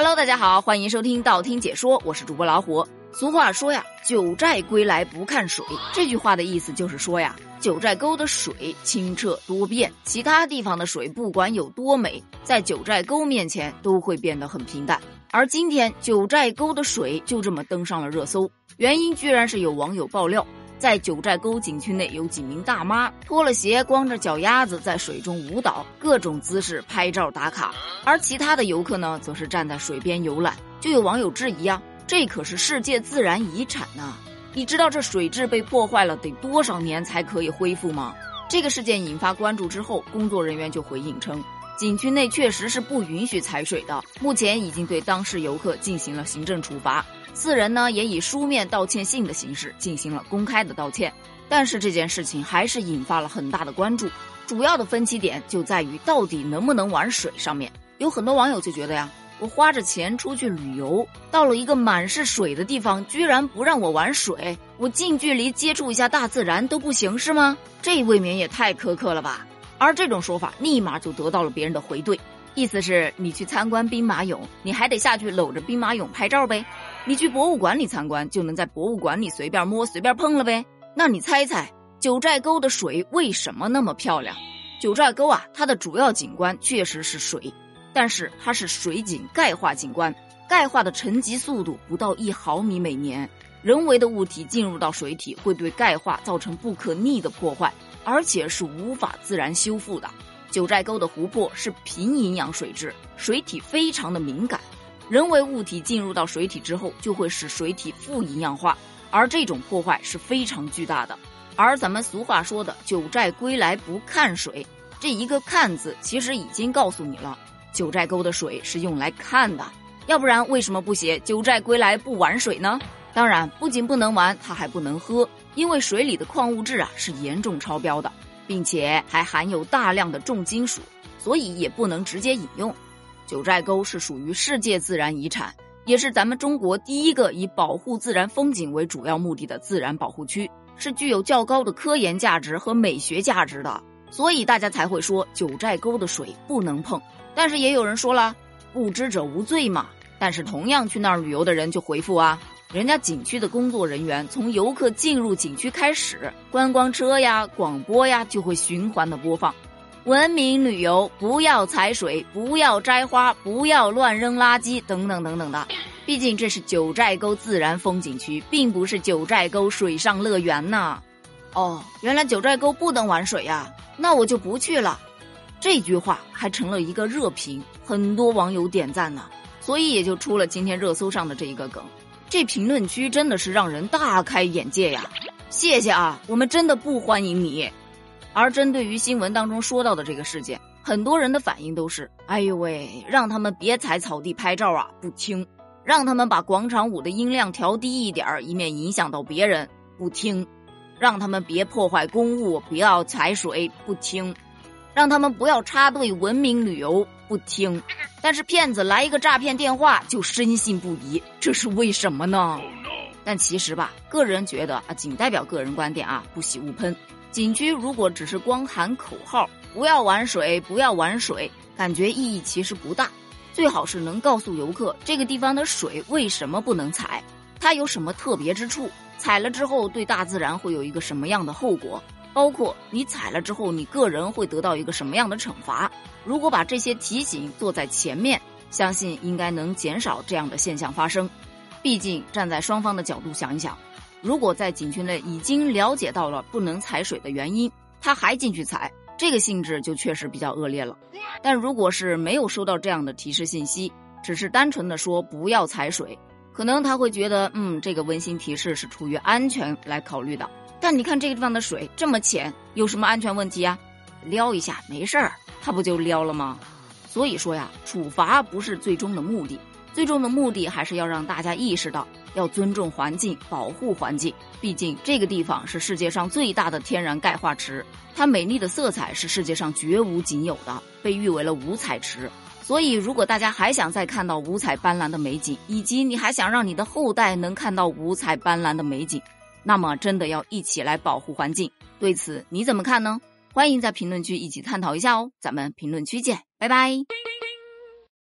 Hello，大家好，欢迎收听道听解说，我是主播老虎。俗话说呀，“九寨归来不看水”，这句话的意思就是说呀，九寨沟的水清澈多变，其他地方的水不管有多美，在九寨沟面前都会变得很平淡。而今天九寨沟的水就这么登上了热搜，原因居然是有网友爆料。在九寨沟景区内，有几名大妈脱了鞋，光着脚丫子在水中舞蹈，各种姿势拍照打卡。而其他的游客呢，则是站在水边游览。就有网友质疑啊，这可是世界自然遗产呐！你知道这水质被破坏了得多少年才可以恢复吗？这个事件引发关注之后，工作人员就回应称，景区内确实是不允许踩水的，目前已经对当事游客进行了行政处罚。四人呢也以书面道歉信的形式进行了公开的道歉，但是这件事情还是引发了很大的关注。主要的分歧点就在于到底能不能玩水上面。有很多网友就觉得呀，我花着钱出去旅游，到了一个满是水的地方，居然不让我玩水，我近距离接触一下大自然都不行是吗？这未免也太苛刻了吧！而这种说法立马就得到了别人的回怼。意思是你去参观兵马俑，你还得下去搂着兵马俑拍照呗？你去博物馆里参观，就能在博物馆里随便摸、随便碰了呗？那你猜猜，九寨沟的水为什么那么漂亮？九寨沟啊，它的主要景观确实是水，但是它是水景钙化景观，钙化的沉积速度不到一毫米每年，人为的物体进入到水体会对钙化造成不可逆的破坏，而且是无法自然修复的。九寨沟的湖泊是贫营养水质，水体非常的敏感，人为物体进入到水体之后，就会使水体富营养化，而这种破坏是非常巨大的。而咱们俗话说的“九寨归来不看水”，这一个“看”字其实已经告诉你了，九寨沟的水是用来看的，要不然为什么不写“九寨归来不玩水”呢？当然，不仅不能玩，它还不能喝，因为水里的矿物质啊是严重超标的。并且还含有大量的重金属，所以也不能直接饮用。九寨沟是属于世界自然遗产，也是咱们中国第一个以保护自然风景为主要目的的自然保护区，是具有较高的科研价值和美学价值的。所以大家才会说九寨沟的水不能碰。但是也有人说了，不知者无罪嘛。但是同样去那儿旅游的人就回复啊。人家景区的工作人员从游客进入景区开始，观光车呀、广播呀就会循环的播放，文明旅游，不要踩水，不要摘花，不要乱扔垃圾，等等等等的。毕竟这是九寨沟自然风景区，并不是九寨沟水上乐园呐。哦，原来九寨沟不能玩水呀，那我就不去了。这句话还成了一个热评，很多网友点赞呢，所以也就出了今天热搜上的这一个梗。这评论区真的是让人大开眼界呀！谢谢啊，我们真的不欢迎你。而针对于新闻当中说到的这个事件，很多人的反应都是：哎呦喂，让他们别踩草地拍照啊，不听；让他们把广场舞的音量调低一点儿，以免影响到别人，不听；让他们别破坏公物，不要踩水，不听；让他们不要插队文明旅游，不听。但是骗子来一个诈骗电话就深信不疑，这是为什么呢？但其实吧，个人觉得啊，仅代表个人观点啊，不喜勿喷。景区如果只是光喊口号，不要玩水，不要玩水，感觉意义其实不大。最好是能告诉游客这个地方的水为什么不能踩，它有什么特别之处，踩了之后对大自然会有一个什么样的后果。包括你踩了之后，你个人会得到一个什么样的惩罚？如果把这些提醒做在前面，相信应该能减少这样的现象发生。毕竟站在双方的角度想一想，如果在景区内已经了解到了不能踩水的原因，他还进去踩，这个性质就确实比较恶劣了。但如果是没有收到这样的提示信息，只是单纯的说不要踩水，可能他会觉得，嗯，这个温馨提示是出于安全来考虑的。但你看这个地方的水这么浅，有什么安全问题啊？撩一下没事儿，它不就撩了吗？所以说呀，处罚不是最终的目的，最终的目的还是要让大家意识到要尊重环境、保护环境。毕竟这个地方是世界上最大的天然钙化池，它美丽的色彩是世界上绝无仅有的，被誉为了五彩池。所以，如果大家还想再看到五彩斑斓的美景，以及你还想让你的后代能看到五彩斑斓的美景。那么，真的要一起来保护环境，对此你怎么看呢？欢迎在评论区一起探讨一下哦，咱们评论区见，拜拜。